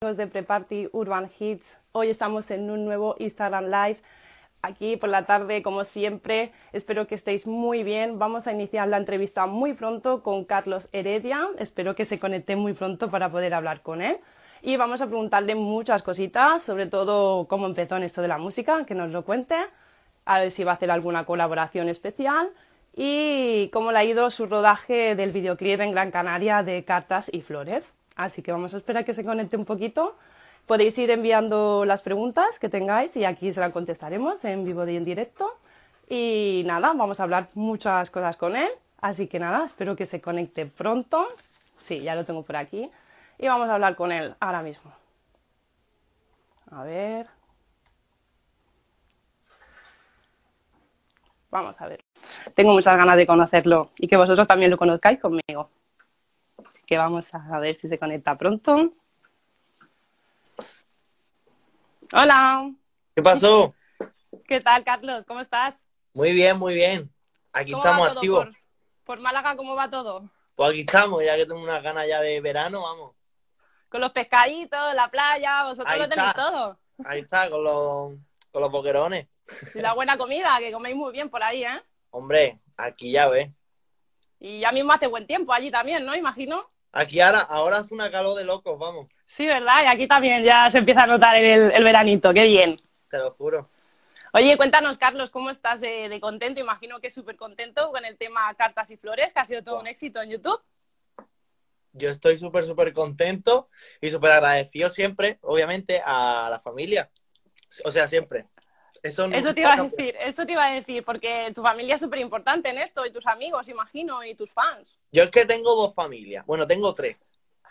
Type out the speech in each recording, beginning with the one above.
de Preparty Urban Hits. Hoy estamos en un nuevo Instagram Live. Aquí por la tarde, como siempre, espero que estéis muy bien. Vamos a iniciar la entrevista muy pronto con Carlos Heredia. Espero que se conecte muy pronto para poder hablar con él. Y vamos a preguntarle muchas cositas, sobre todo cómo empezó en esto de la música, que nos lo cuente, a ver si va a hacer alguna colaboración especial y cómo le ha ido su rodaje del videoclip en Gran Canaria de Cartas y Flores. Así que vamos a esperar que se conecte un poquito. Podéis ir enviando las preguntas que tengáis y aquí se las contestaremos en vivo y en directo. Y nada, vamos a hablar muchas cosas con él. Así que nada, espero que se conecte pronto. Sí, ya lo tengo por aquí. Y vamos a hablar con él ahora mismo. A ver. Vamos a ver. Tengo muchas ganas de conocerlo y que vosotros también lo conozcáis conmigo que vamos a ver si se conecta pronto. Hola. ¿Qué pasó? ¿Qué tal, Carlos? ¿Cómo estás? Muy bien, muy bien. Aquí estamos activos. Por, Málaga, ¿cómo va todo? Pues aquí estamos, ya que tengo unas ganas ya de verano, vamos. Con los pescaditos, la playa, vosotros lo tenéis todo. Ahí está, con los, con los boquerones. Y la buena comida, que coméis muy bien por ahí, ¿eh? Hombre, aquí ya ves. Y ya mismo hace buen tiempo allí también, ¿no? Imagino. Aquí ahora, ahora hace una calor de locos, vamos. Sí, ¿verdad? Y aquí también ya se empieza a notar el, el veranito, qué bien. Te lo juro. Oye, cuéntanos, Carlos, ¿cómo estás de, contento? Imagino que súper contento con el tema Cartas y Flores, que ha sido todo un éxito en YouTube. Yo estoy súper, súper contento y súper agradecido siempre, obviamente, a la familia. O sea, siempre. Eso, te iba a decir, eso te iba a decir, porque tu familia es súper importante en esto, y tus amigos, imagino, y tus fans. Yo es que tengo dos familias, bueno, tengo tres,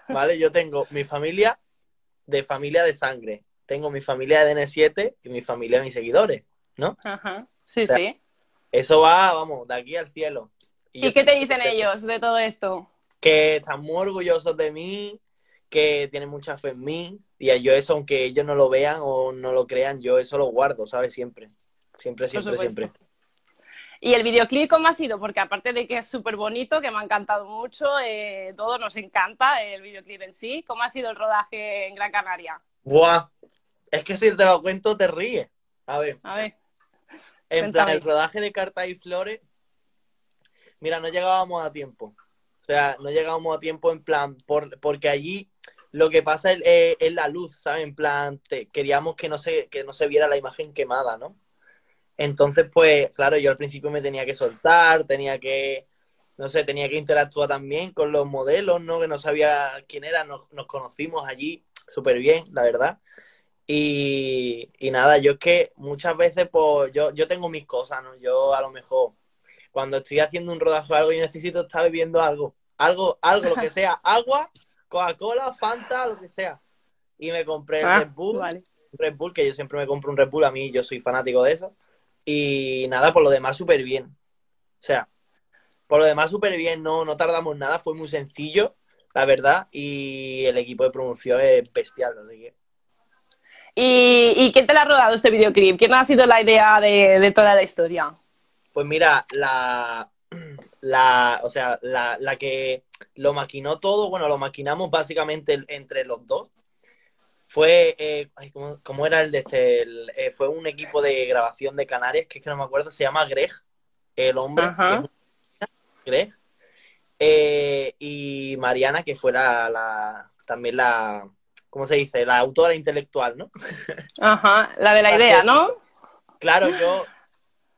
¿vale? Yo tengo mi familia de familia de sangre, tengo mi familia de N7 y mi familia de mis seguidores, ¿no? Ajá, sí, sí. Eso va, vamos, de aquí al cielo. ¿Y, qué te dicen ellos de todo esto? Que están muy orgullosos de mí, que tienen mucha fe en mí, y yo eso, aunque ellos no lo vean o no lo crean, yo eso lo guardo, ¿sabes? Siempre. Siempre, siempre, siempre. ¿Y el videoclip cómo ha sido? Porque aparte de que es súper bonito, que me ha encantado mucho, eh, todo nos encanta el videoclip en sí. ¿Cómo ha sido el rodaje en Gran Canaria? Buah, es que si te lo cuento te ríes. A ver. A ver. En plan, el rodaje de Cartas y Flores, mira, no llegábamos a tiempo. O sea, no llegábamos a tiempo en plan, por, porque allí lo que pasa es, la luz, ¿sabes? En plan, queríamos que no, se, que no se viera la imagen quemada, ¿no? Entonces, pues, claro, yo al principio me tenía que soltar, tenía que, no sé, tenía que interactuar también con los modelos, ¿no? Que no sabía quién era, nos, conocimos allí súper bien, la verdad. Y, y, nada, yo es que muchas veces, pues, yo, yo tengo mis cosas, ¿no? Yo a lo mejor, cuando estoy haciendo un rodaje o algo, yo necesito estar bebiendo algo, algo, algo, lo que sea, agua Coca-Cola, Fanta, lo que sea. Y me compré el ah, Red Bull. Red Bull, que yo siempre me compro un Red Bull, a mí yo soy fanático de eso. Y nada, por lo demás súper bien. O sea, por lo demás súper bien, no, no tardamos nada, fue muy sencillo, la verdad, y el equipo de producción es bestial, así que... ¿Y, ¿Y quién te la ha rodado este videoclip? ¿Quién ha sido la idea de, de toda la historia? Pues mira, la, la, o sea, la, la, que lo maquinó todo, bueno, lo maquinamos básicamente entre los dos. Fue, eh, ¿cómo, era el de este? Eh, fue un equipo de grabación de Canarias, que es que no me acuerdo, se llama Greg, el hombre. Greg. Eh, y Mariana, que fue la, también la, ¿cómo se dice? La autora intelectual, ¿no? Ajá, la de la idea, ¿no? Claro, yo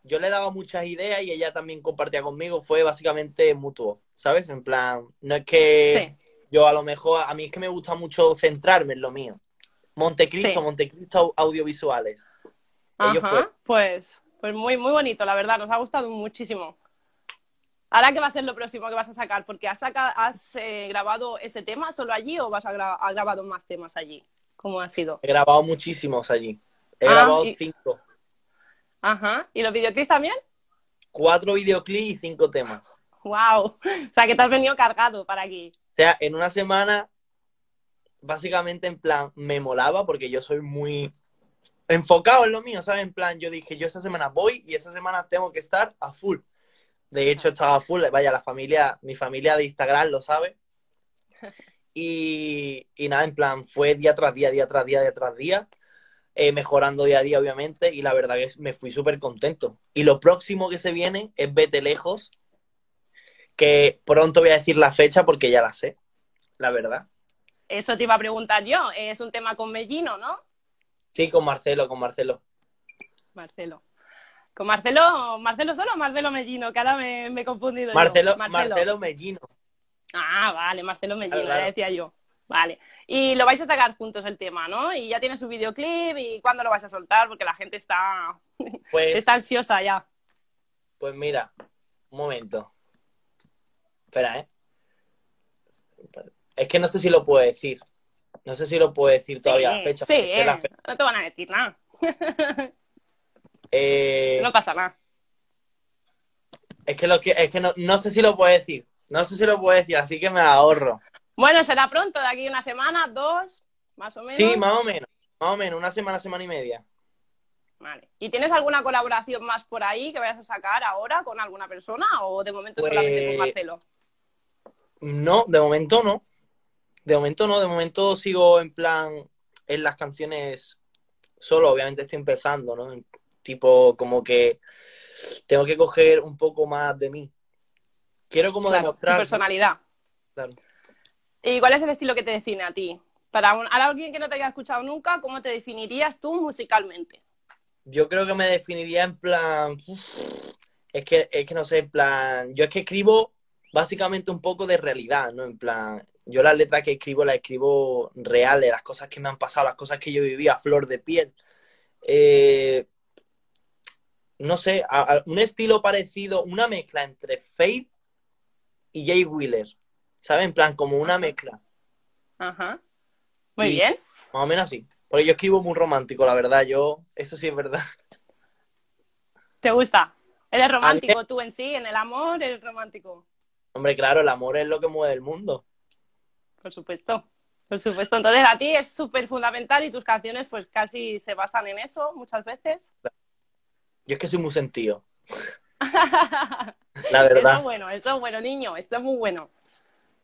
yo le daba muchas ideas y ella también compartía conmigo, fue básicamente mutuo, ¿sabes? En plan, no es que yo a lo mejor, a mí es que me gusta mucho centrarme en lo mío. Montecristo, Montecristo audiovisuales. Ajá, pues, pues muy, muy bonito, la verdad, nos ha gustado muchísimo. Ahora, ¿qué va a ser lo próximo que vas a sacar? Porque has, has eh, grabado ese tema solo allí o vas a has grabado más temas allí. ¿Cómo ha sido? He grabado muchísimos allí. He ah, grabado cinco. Ajá. ¿Y los videoclips también? Cuatro videoclips y cinco temas. ¡Wow! O sea, que te has venido cargado para aquí. O sea, en una semana, básicamente en plan, me molaba porque yo soy muy enfocado en lo mío, ¿sabes? En plan, yo dije, yo esa semana voy y esa semana tengo que estar a full. De hecho, estaba a full. Vaya, la familia, mi familia de Instagram lo sabe. Y, y nada, en plan, fue día tras día, día tras día, día tras día, eh, mejorando día a día, obviamente, y la verdad que me fui súper contento. Y lo próximo que se viene es Vete Lejos, que pronto voy a decir la fecha porque ya la sé, la verdad. Eso te iba a preguntar yo, es un tema con Mellino, ¿no? Sí, con Marcelo, con Marcelo. Marcelo. ¿Con Marcelo, Marcelo solo o Marcelo Mellino? Que ahora me, he confundido. Marcelo, Marcelo. Mellino. Ah, vale, Marcelo Mellino, ya decía yo. Vale. Y lo vais a sacar juntos el tema, ¿no? Y ya tiene su videoclip y cuándo lo vais a soltar, porque la gente está, pues, está ansiosa ya. Pues mira, un momento. Espera, ¿eh? Es que no sé si lo puedo decir. No sé si lo puedo decir todavía la fecha. Sí, no te van a decir nada. Eh, no pasa nada. Es que, lo que, es que no, no sé si lo puedo decir. No sé si lo puedo decir, así que me ahorro. Bueno, será pronto, de aquí una semana, dos, más o menos. Sí, más o menos. Más o menos, una semana, semana y media. Vale. ¿Y tienes alguna colaboración más por ahí que vayas a sacar ahora con alguna persona o de momento solamente con pues, Marcelo? No, de momento no. De momento no, de momento sigo en plan en las canciones solo, obviamente estoy empezando, ¿no? Tipo, como que tengo que coger un poco más de mí. Quiero como demostrar. Tu personalidad. Claro. ¿Y cuál es el estilo que te define a ti? Para alguien que no te haya escuchado nunca, ¿cómo te definirías tú musicalmente? Yo creo que me definiría en plan. Es que, es que no sé, en plan. Yo es que escribo básicamente un poco de realidad, ¿no? En plan, yo las letras que escribo las escribo reales, las cosas que me han pasado, las cosas que yo vivía a flor de piel. Eh, no sé, un estilo parecido, una mezcla entre Faith y Jay Wheeler, ¿sabes? En plan, como una mezcla. Ajá. Muy bien. Más o menos así. Porque yo escribo muy romántico, la verdad, yo, eso sí es verdad. ¿Te gusta? ¿Eres romántico tú en sí, en el amor, eres romántico? Hombre, claro, el amor es lo que mueve el mundo. Por supuesto, por supuesto. Entonces a ti es súper fundamental y tus canciones pues casi se basan en eso muchas veces. Yo es que soy muy sentido. La verdad. Eso es bueno, eso es bueno, niño, esto es muy bueno.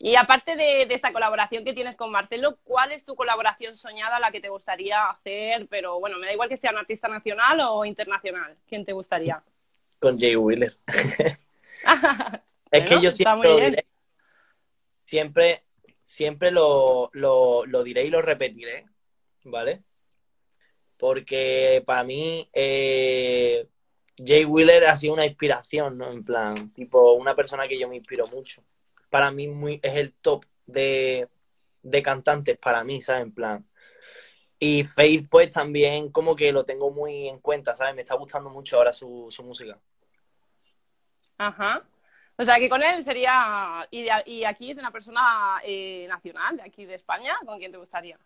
Y aparte de, esta colaboración que tienes con Marcelo, ¿cuál es tu colaboración soñada, la que te gustaría hacer? Pero bueno, me da igual que sea un artista nacional o internacional. ¿Quién te gustaría? Con Jay Wheeler. es que yo siempre lo diré. Siempre, siempre lo, lo, diré y lo repetiré, ¿vale? Porque para mí eh, Jay Wheeler ha sido una inspiración, ¿no? En plan, tipo, una persona que yo me inspiro mucho. Para mí muy, es el top de, de cantantes, para mí, ¿sabes? En plan. Y Faith, pues también como que lo tengo muy en cuenta, ¿sabes? Me está gustando mucho ahora su, su música. Ajá. O sea, que con él sería. Y, aquí es una persona eh, nacional, de aquí de España, ¿con quién te gustaría?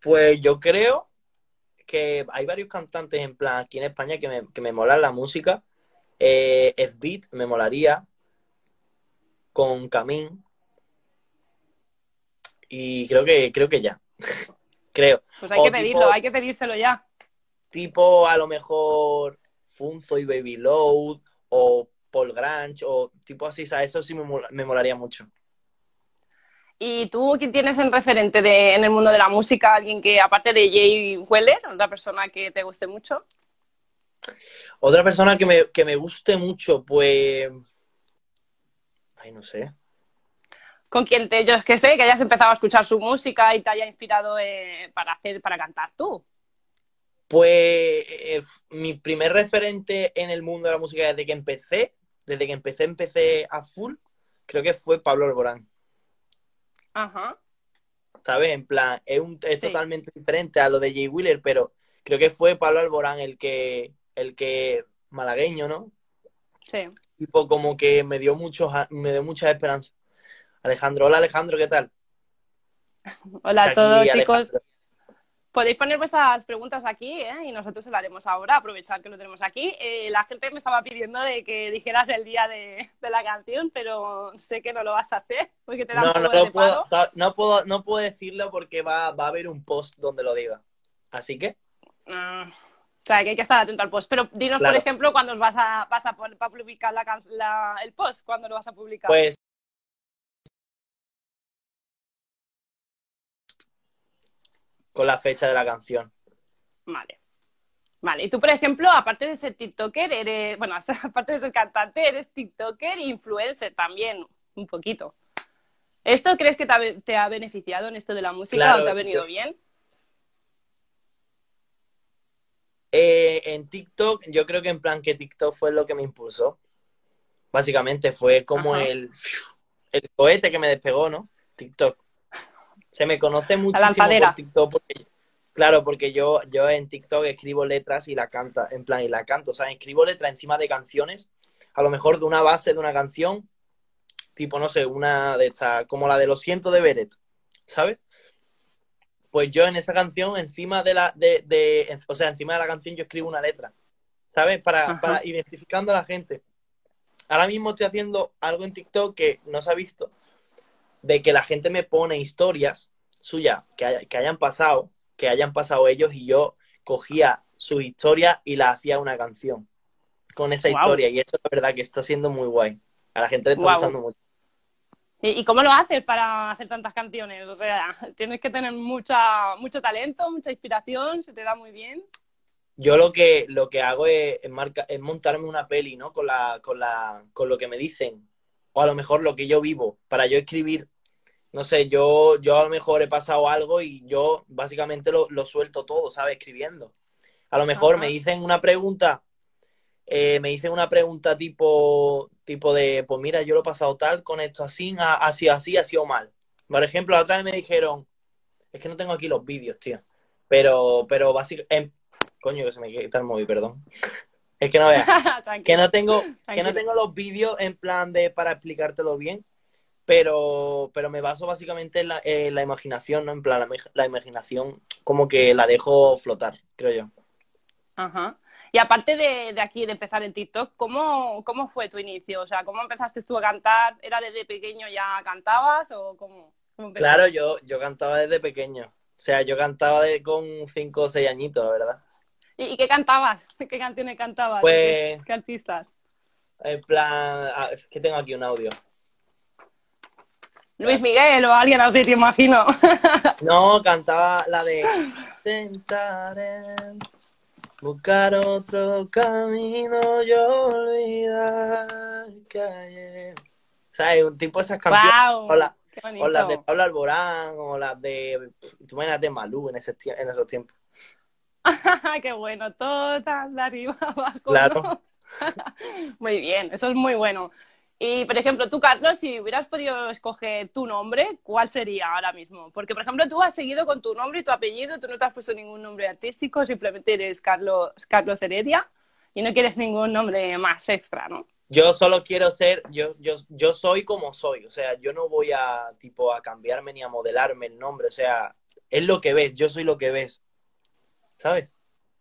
Pues yo creo que hay varios cantantes en plan aquí en España que me, que me molan la música. Eh, beat me molaría. Con Camín. Y creo que, creo que ya. creo. Pues hay que pedirlo, hay que pedírselo ya. Tipo, a lo mejor Funzo y Baby Load o Paul Grange o tipo así, ¿sabes? Eso sí me, me molaría mucho. ¿Y tú quién tienes en referente de, en el mundo de la música? ¿Alguien que, aparte de Jay Weller, otra persona que te guste mucho? Otra persona que me, que me guste mucho, pues... Ay, no sé. ¿Con quién te, yo es que sé, que hayas empezado a escuchar su música y te haya inspirado eh, para hacer, para cantar tú? Pues eh, mi primer referente en el mundo de la música desde que empecé desde que empecé, empecé a full, creo que fue Pablo Alborán. Ajá. ¿Sabes? En plan, es, un, es totalmente diferente a lo de Jay Wheeler, pero creo que fue Pablo Alborán el que, el que, malagueño, ¿no? Sí. Tipo, como que me dio mucho, me dio mucha esperanza. Alejandro, hola Alejandro, ¿qué tal? Hola a todos, chicos. Podéis poner vuestras preguntas aquí ¿eh? y nosotros se lo haremos ahora, aprovechar que lo tenemos aquí. Eh, la gente me estaba pidiendo de que dijeras el día de, la canción, pero sé que no lo vas a hacer porque te da no, un no, no, puedo, no, puedo, no puedo decirlo porque va, va, a haber un post donde lo diga. Así que... Ah, o sea, que hay que estar atento al post. Pero dinos, por ejemplo, cuándo vas a, vas a, publicar la, el post, cuándo lo vas a publicar. Pues con la fecha de la canción. Vale. Vale, y tú, por ejemplo, aparte de ser TikToker, eres, bueno, aparte de ser cantante, eres TikToker e influencer también, un poquito. ¿Esto crees que te ha, beneficiado en esto de la música o te ha venido bien? Eh, en TikTok, yo creo que en plan que TikTok fue lo que me impulsó. Básicamente fue como el, el cohete que me despegó, ¿no? TikTok. Se me conoce muchísimo por TikTok porque, claro, porque yo, yo en TikTok escribo letras y la canta, en plan, y la canto. O sea, escribo letras encima de canciones, a lo mejor de una base de una canción, tipo, no sé, una de estas, como la de Lo siento de Beret, ¿sabes? Pues yo en esa canción, encima de la, de, de o sea, encima de la canción yo escribo una letra, ¿sabes? Para, para identificando a la gente. Ahora mismo estoy haciendo algo en TikTok que no se ha visto, de que la gente me pone historias suyas que, que hayan pasado, que hayan pasado ellos y yo cogía su historia y la hacía una canción con esa historia. Y eso es verdad que está siendo muy guay. A la gente le está gustando mucho. ¿Y, cómo lo haces para hacer tantas canciones? O sea, tienes que tener mucha, mucho talento, mucha inspiración, se te da muy bien. Yo lo que, lo que hago es, es montarme una peli, ¿no? Con, la, con, la, con lo que me dicen. O a lo mejor lo que yo vivo. Para yo escribir. No sé, yo, yo a lo mejor he pasado algo y yo básicamente lo, lo suelto todo, ¿sabes? Escribiendo. A lo mejor me dicen una pregunta eh, me dicen una pregunta tipo, tipo de, pues mira, yo lo he pasado tal con esto así, ha, sido así, ha sido mal. Por ejemplo, la otra vez me dijeron, es que no tengo aquí los vídeos, tío. Pero, pero básicamente, coño, que se me quita el móvil, perdón. es que no veas. que no tengo, que no tengo los vídeos en plan de para explicártelo bien. Pero, pero me baso básicamente en la, la imaginación, ¿no? En plan, la, la imaginación como que la dejo flotar, creo yo. Ajá. Y aparte de, aquí, de empezar en TikTok, ¿cómo, ¿cómo fue tu inicio? O sea, ¿cómo empezaste tú a cantar? ¿Era desde pequeño ya cantabas o cómo? claro, yo, yo cantaba desde pequeño. O sea, yo cantaba de, con cinco o seis añitos, ¿verdad? ¿Y, qué cantabas? ¿Qué canciones cantabas? Pues... ¿Qué, artistas? En plan... Ah, es que tengo aquí un audio. Luis Miguel o alguien así, te imagino. No, cantaba la de... Buscar otro camino y olvidar que ayer. ¿Sabes? Un tipo de esas canciones. o, las de Pablo Alborán, o las de. Tú de Malú en, ese, en esos tiempos. ¡Qué bueno! Todas de arriba abajo. Claro. muy bien, eso es muy bueno. Y, por ejemplo, tú, Carlos, si hubieras podido escoger tu nombre, ¿cuál sería ahora mismo? Porque, por ejemplo, tú has seguido con tu nombre y tu apellido, tú no te has puesto ningún nombre artístico, simplemente eres Carlos, Carlos Heredia y no quieres ningún nombre más extra, ¿no? Yo solo quiero ser, yo, yo, yo soy como soy, o sea, yo no voy a, tipo, a cambiarme ni a modelarme el nombre, o sea, es lo que ves, yo soy lo que ves, ¿sabes?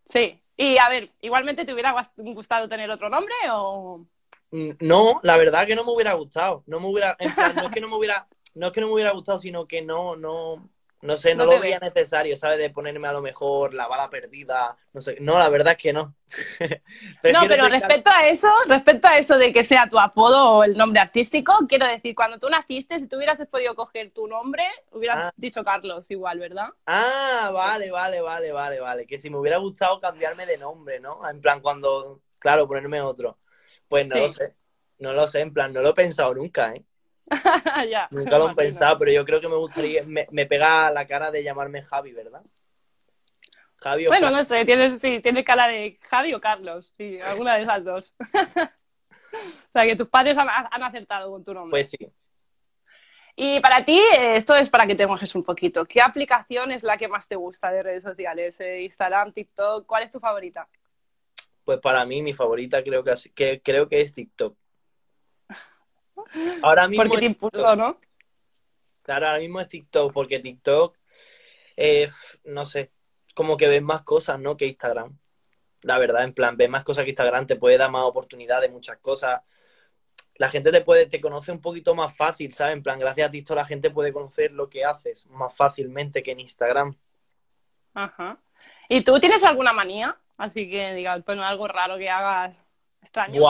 Sí, y a ver, igualmente te hubiera gustado tener otro nombre o... No, la verdad que no me hubiera gustado. No me hubiera, no es que no me hubiera, no es que no me hubiera gustado, sino que no, no, no sé, no, lo veía necesario, ¿sabes? De ponerme a lo mejor la bala perdida, no sé. No, la verdad es que no. no, pero respecto a eso, respecto a eso de que sea tu apodo o el nombre artístico, quiero decir, cuando tú naciste, si tú hubieras podido coger tu nombre, hubieras ah. dicho Carlos igual, ¿verdad? Ah, vale, vale, vale, vale, vale. Que si me hubiera gustado cambiarme de nombre, ¿no? En plan, cuando, claro, ponerme otro. Pues no lo sé. No lo sé, en plan, no lo he pensado nunca, ¿eh? nunca lo he pensado, pero yo creo que me gustaría, me, me, pega la cara de llamarme Javi, ¿verdad? Javi o Bueno, no sé, tienes, sí, tienes cara de Javi o Carlos, sí, alguna de esas dos. o sea, que tus padres han, han, acertado con tu nombre. Pues sí. Y para ti, esto es para que te mojes un poquito. ¿Qué aplicación es la que más te gusta de redes sociales? Eh, Instagram, TikTok, ¿cuál es tu favorita? Pues para mí mi favorita creo que, que creo que es TikTok. Ahora mismo porque te impulsó, ¿no? Claro, ahora mismo es TikTok, porque TikTok, eh, no sé, como que ves más cosas, ¿no? Que Instagram. La verdad, en plan, ves más cosas que Instagram, te puede dar más oportunidades, muchas cosas. La gente te puede, te conoce un poquito más fácil, ¿sabes? En plan, gracias a TikTok la gente puede conocer lo que haces más fácilmente que en Instagram. Ajá. ¿Y tú tienes alguna manía? Así que diga, bueno, algo raro que hagas extraño.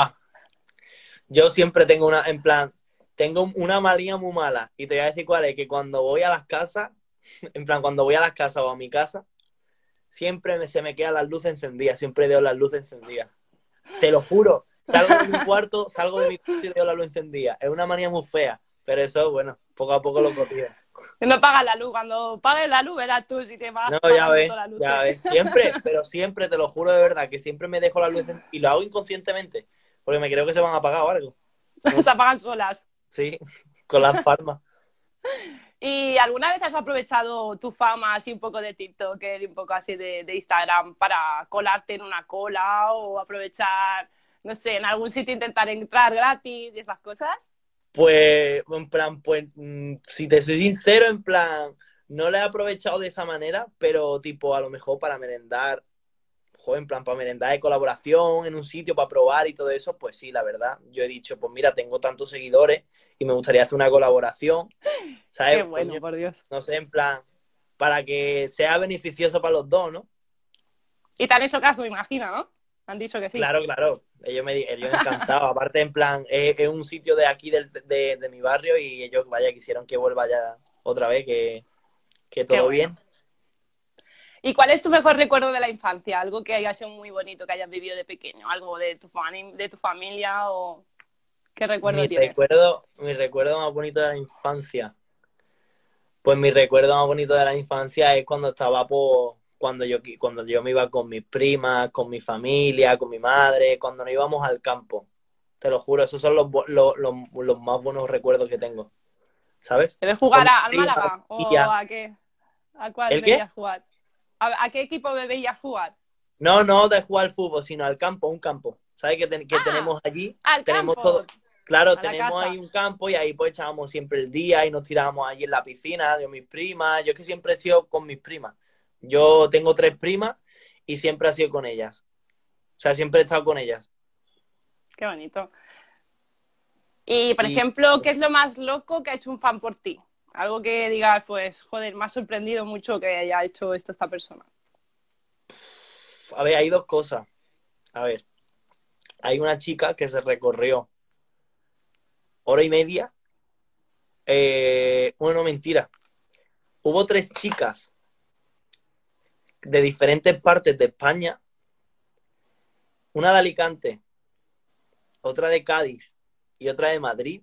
Yo siempre tengo una, en plan, tengo una malía muy mala. Y te voy a decir cuál es, que cuando voy a las casas, en plan, cuando voy a las casas o a mi casa, siempre se me quedan las luces encendidas, siempre veo las luces encendidas. Te lo juro, salgo de mi cuarto, salgo de mi cuarto y veo la luz encendida. Es una manía muy fea, pero eso, bueno, poco a poco lo copio. No pagas la luz, cuando pagues la luz verás tú si te vas No, ya ves, ya ves, siempre, pero siempre, te lo juro de verdad, que siempre me dejo la luz y lo hago inconscientemente, porque me creo que se van a apagar o algo. se apagan solas. Sí, con las palmas. ¿Y alguna vez has aprovechado tu fama así un poco de TikTok y un poco así de, Instagram para colarte en una cola o aprovechar, no sé, en algún sitio intentar entrar gratis y esas cosas? Pues, en plan, pues, mm, si te soy sincero, en plan, no lo he aprovechado de esa manera, pero tipo, a lo mejor para merendar, joder, en plan, para merendar de colaboración en un sitio para probar y todo eso, pues sí, la verdad. Yo he dicho, pues mira, tengo tantos seguidores y me gustaría hacer una colaboración. ¿Sabes? Qué bueno, por Dios. No sé, en plan, para que sea beneficioso para los dos, ¿no? Y te han hecho caso, me imagino, ¿no? Han dicho que sí. Claro, claro. Ellos me ellos encantados. Aparte, en plan, es, un sitio de aquí del, de, de, mi barrio y ellos, vaya, quisieron que vuelva ya otra vez, que, que todo bien. ¿Y cuál es tu mejor recuerdo de la infancia? Algo que haya sido muy bonito, que hayas vivido de pequeño, algo de tu, de tu familia o ¿Qué recuerdo mi tienes? Recuerdo, mi recuerdo más bonito de la infancia. Pues mi recuerdo más bonito de la infancia es cuando estaba por cuando yo cuando yo me iba con mis primas, con mi familia, con mi madre, cuando nos íbamos al campo. Te lo juro, esos son los, los, más buenos recuerdos que tengo. ¿Sabes? ¿Quieres jugar al Málaga? ¿O a qué? ¿A cuál veías jugar? ¿A, qué equipo veías jugar? No, no de jugar al fútbol, sino al campo, un campo. ¿Sabes que, que ah, tenemos allí? tenemos todo Claro, tenemos ahí un campo y ahí pues echábamos siempre el día y nos tirábamos allí en la piscina de mis primas. Yo es que siempre he sido con mis primas. Yo tengo tres primas y siempre he sido con ellas. O sea, siempre he estado con ellas. Qué bonito. Y, por ejemplo, ¿qué es lo más loco que ha hecho un fan por ti? Algo que digas, pues, joder, me ha sorprendido mucho que haya hecho esto esta persona. A ver, hay dos cosas. A ver, hay una chica que se recorrió hora y media. Eh, bueno, mentira. Hubo tres chicas de diferentes partes de España. Una de Alicante, otra de Cádiz y otra de Madrid,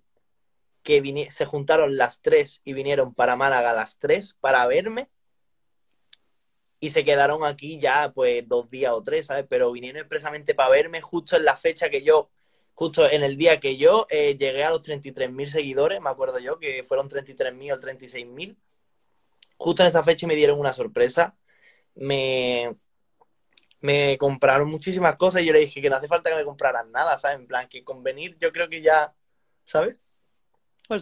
que se juntaron las tres y vinieron para Málaga las tres para verme. Y se quedaron aquí ya pues dos días o tres, ¿sabes? Pero vinieron expresamente para verme justo en la fecha que yo justo en el día que yo eh, llegué a los 33.000 seguidores, me acuerdo yo, que fueron 33.000 o 36.000, justo en esa fecha me dieron una sorpresa. Me, me compraron muchísimas cosas y yo le dije que no hace falta que me compraran nada, ¿sabes? En plan, que con venir yo creo que ya, ¿sabes?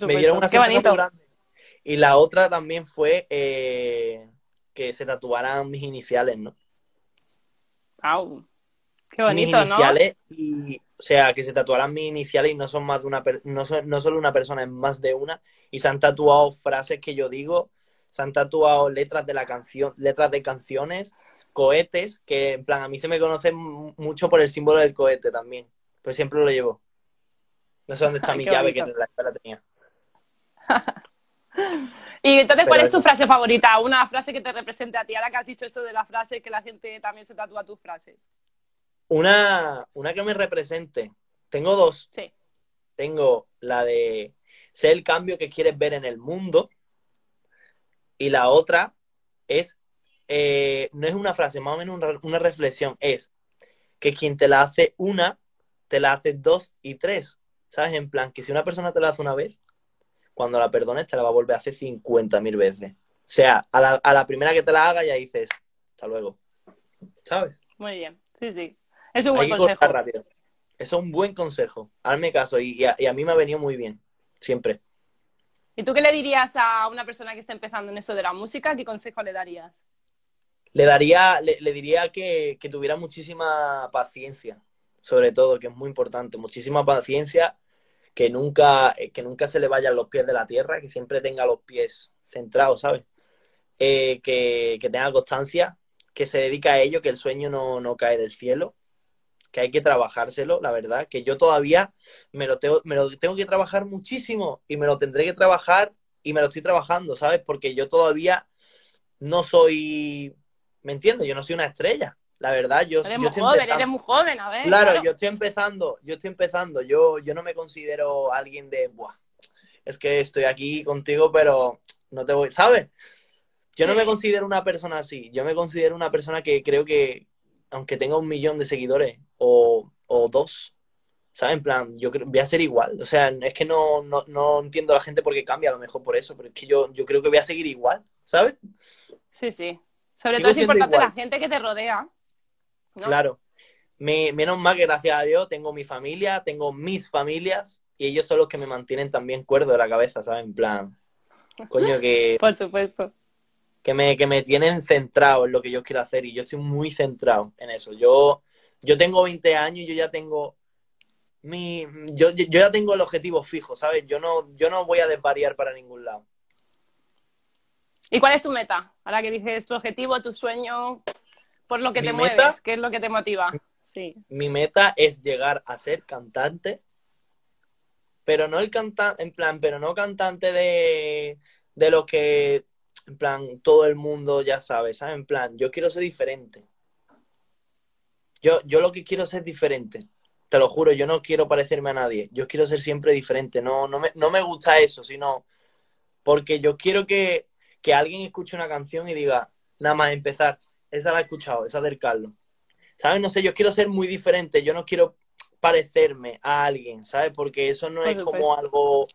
me dieron una muy grande. Y la otra también fue eh, que se tatuaran mis iniciales, ¿no? ¡Au! Qué bonito, mis iniciales y o sea, que se tatuaran mis iniciales y no son más de una no, no solo una persona, es más de una. Y se han tatuado frases que yo digo, se han tatuado letras de la canción, letras de canciones, cohetes, que en plan a mí se me conoce mucho por el símbolo del cohete también. Pues siempre lo llevo. No sé dónde está mi llave, que en la escuela tenía. y entonces, ¿cuál es tu frase favorita? Una frase que te represente a ti. Ahora que has dicho eso de la frase, que la gente también se tatúa tus frases. Una, una que me represente. Tengo dos. Sí. Tengo la de ser el cambio que quieres ver en el mundo. Y la otra es, eh, no es una frase, más o menos una, reflexión, es que quien te la hace una, te la hace dos y tres. ¿Sabes? En plan, que si una persona te la hace una vez, cuando la perdones te la va a volver a hacer 50 mil veces. O sea, a la, a la primera que te la haga ya dices, hasta luego. ¿Sabes? Muy bien, sí, sí. Es un buen consejo. Rápido. Es un buen consejo. Hazme caso y, a, mí me ha venido muy bien. Siempre. ¿Y tú qué le dirías a una persona que está empezando en eso de la música? ¿Qué consejo le darías? Le daría, le, diría que, tuviera muchísima paciencia, sobre todo, que es muy importante. Muchísima paciencia, que nunca, que nunca se le vayan los pies de la tierra, que siempre tenga los pies centrados, ¿sabes? Eh, que, tenga constancia, que se dedica a ello, que el sueño no, no cae del cielo que hay que trabajárselo, la verdad, que yo todavía me lo, tengo, me lo tengo que trabajar muchísimo y me lo tendré que trabajar y me lo estoy trabajando, ¿sabes? Porque yo todavía no soy, ¿me entiendes? Yo no soy una estrella. La verdad, yo, eres yo muy estoy joven, empezando. eres muy joven, a ver. Claro, yo estoy empezando, yo estoy empezando. Yo, yo no me considero alguien de, Buah, es que estoy aquí contigo, pero no te voy, ¿sabes? Yo no me considero una persona así. Yo me considero una persona que creo que, aunque tenga un millón de seguidores o, o dos, ¿sabes? En plan, yo creo, voy a ser igual. O sea, es que no, no, no entiendo a la gente por qué cambia, a lo mejor por eso, pero es que yo, yo creo que voy a seguir igual, ¿sabes? Sí, sí. Sobre Sigo todo es importante igual. la gente que te rodea. ¿no? Claro. Me- menos mal que gracias a Dios tengo mi familia, tengo mis familias y ellos son los que me mantienen también cuerdo de la cabeza, ¿sabes? En plan, coño, que, Por supuesto. que, me, que me tienen centrado en lo que yo quiero hacer y yo estoy muy centrado en eso. Yo, yo tengo 20 años y yo ya tengo mi, yo, yo ya tengo el objetivo fijo, ¿sabes? Yo no, yo no voy a desvariar para ningún lado. ¿Y cuál es tu meta? Ahora que dices tu objetivo, tu sueño, por lo que ¿Mi te meta? mueves, ¿qué es lo que te motiva? Sí. mi meta es llegar a ser cantante, pero no el cantante, en plan, pero no cantante de, de lo que, en plan, todo el mundo ya sabe, ¿sabes? En plan, yo quiero ser diferente. Yo, yo lo que quiero es ser diferente. Te lo juro, yo no quiero parecerme a nadie. Yo quiero ser siempre diferente. No, no me, no me gusta eso, sino porque yo quiero que, que alguien escuche una canción y diga, nada más empezar, esa la he escuchado, esa del Carlos. ¿Sabes? No sé, yo quiero ser muy diferente, yo no quiero parecerme a alguien, ¿sabes? Porque eso no Por es supuesto. como algo,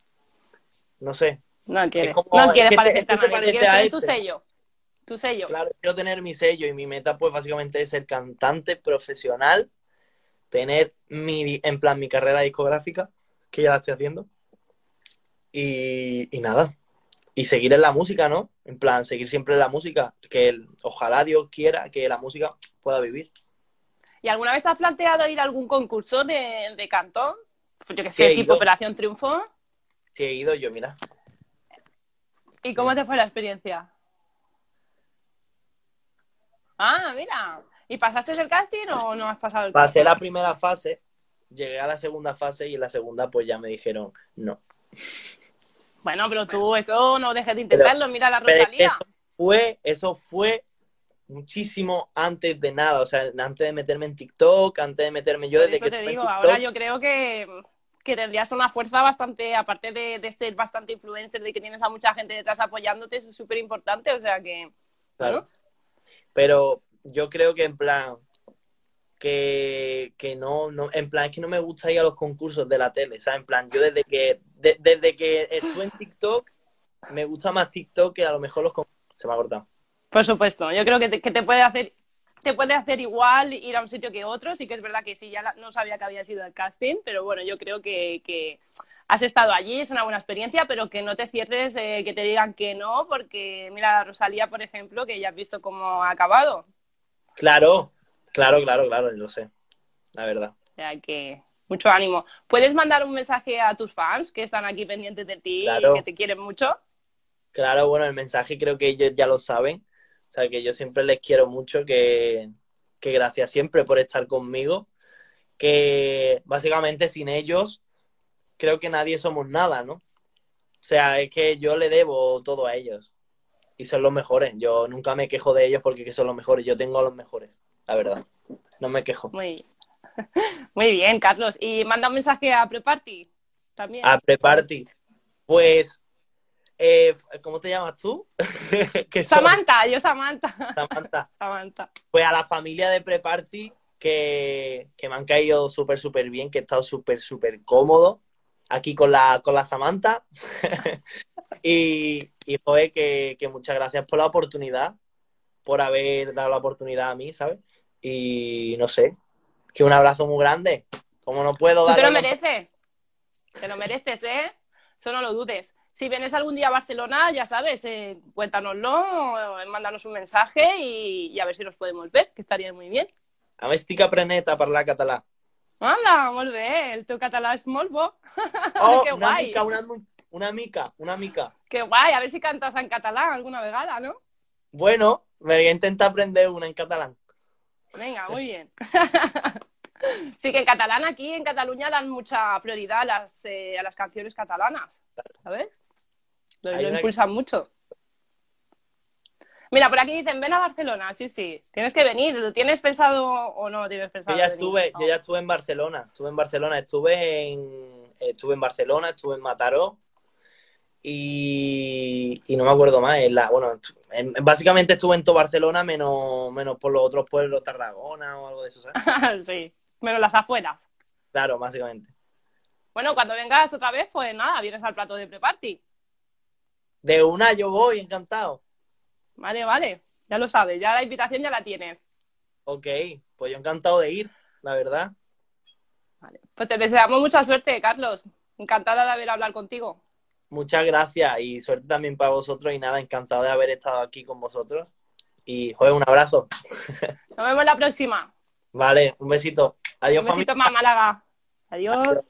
no sé, No quieres, como- no es quieres que- parecerte a es que nadie, quieres tu este. sello. Tu sello. claro, quiero tener mi sello y mi meta pues básicamente es ser cantante profesional, tener mi, en plan, mi carrera discográfica, que ya la estoy haciendo, y, y nada, y seguir en la música, ¿no? En plan, seguir siempre en la música, que el- ojalá Dios quiera que la música pueda vivir. ¿Y alguna vez te has planteado ir a algún concurso de, de canto? Pues yo que Sí, sé, tipo. Operación Triunfo. Si he ido yo, mira. ¿Y cómo te fue la experiencia? Ah, mira. ¿Y pasaste el casting o no has pasado el Pasé casting? la primera fase, llegué a la segunda fase y en la segunda pues ya me dijeron no. Bueno, pero tú eso no dejes de intentarlo. Mira la Rosalía. eso fue, eso fue muchísimo antes de nada, o sea, antes de meterme en TikTok, antes de meterme yo Por desde eso que te en digo, TikTok, ahora yo creo que, que tendrías una fuerza bastante, aparte de, de ser bastante influencer, de que tienes a mucha gente detrás apoyándote, eso es súper importante, o sea que... Claro. Pero yo creo que en plan que, que no, no, en plan es que no me gusta ir a los concursos de la tele, ¿sabes? En plan, yo desde que de- desde que estuve en TikTok me gusta más TikTok que a lo mejor los concursos. Se me ha cortado. Por supuesto, yo creo que te, que te puede hacer te puede hacer igual ir a un sitio que otro, sí que es verdad que sí, ya no sabía que había sido el casting, pero bueno, yo creo que has estado allí, es una buena experiencia, pero que no te cierres, eh, que te digan que no, porque mira a Rosalía, por ejemplo, que ya has visto cómo ha acabado. Claro, claro, claro, claro, lo sé. La verdad. O sea que mucho ánimo. ¿Puedes mandar un mensaje a tus fans que están aquí pendientes de ti Claro. y que te quieren mucho? Claro, bueno, el mensaje creo que ellos ya lo saben. O sea, que yo siempre les quiero mucho, que, que gracias siempre por estar conmigo. Que básicamente sin ellos creo que nadie somos nada, ¿no? O sea, es que yo le debo todo a ellos. Y son los mejores. Yo nunca me quejo de ellos porque que son los mejores. Yo tengo a los mejores, la verdad. No me quejo. Muy, muy bien, Carlos. Y manda un mensaje a Preparty también. A Preparty. Pues, eh, ¿cómo te llamas tú? Samantha, yo Samantha. Samantha. Samantha. Pues a la familia de Preparty, que, que me han caído súper, súper bien, que he estado súper, súper cómodo aquí con la, con la Samantha. y, y joder, que, que muchas gracias por la oportunidad, por haber dado la oportunidad a mí, ¿sabes? Y no sé, que un abrazo muy grande. Como no puedo Tú te lo mereces. Te lo mereces, ¿eh? Eso no lo dudes. Si vienes algún día a Barcelona, ya sabes, eh, cuéntanoslo, eh, mándanos un mensaje y, y a ver si nos podemos ver, que estaría muy bien. A més estic aprenent a parlar català. Hola, molt bé, el teu català és molt bo. Oh, Que una guai. mica, una, una mica, una mica. Qué guay, a ver si cantas en catalán alguna vegada, ¿no? Bueno, me voy a intentar aprender una en catalán. Venga, muy bien. Sí, que en catalán aquí en Cataluña dan mucha prioridad a las, eh, a las canciones catalanas, ¿sabes? Lo, lo impulsan mucho. Mira, por aquí dicen, ven a Barcelona, sí, sí, tienes que venir, ¿lo tienes pensado o no tienes pensado? Yo ya estuve, yo ya estuve en Barcelona, estuve en Barcelona, estuve en, estuve en Barcelona, estuve en Mataró y, no me acuerdo más, la, bueno, básicamente estuve en todo Barcelona menos, menos por los otros pueblos, Tarragona o algo de eso, ¿sabes? sí, menos las afueras. Claro, básicamente. Bueno, cuando vengas otra vez, pues nada, vienes al plato de pre-party. De una yo voy, encantado. Vale, vale, ya lo sabes, ya la invitación ya la tienes. Ok, pues yo encantado de ir, la verdad. Vale, pues te deseamos mucha suerte, Carlos. Encantada de haber hablado contigo. Muchas gracias y suerte también para vosotros y nada, encantado de haber estado aquí con vosotros. Y joder, un abrazo. Nos vemos la próxima. Vale, un besito. Adiós, Un besito más, Málaga. Adiós.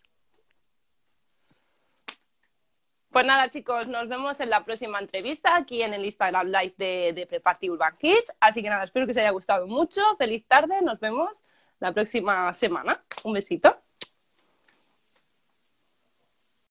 Pues nada, chicos, nos vemos en la próxima entrevista aquí en el Instagram Live de, de Preparty Urban Kids. Así que nada, espero que os haya gustado mucho. Feliz tarde, nos vemos la próxima semana. Un besito.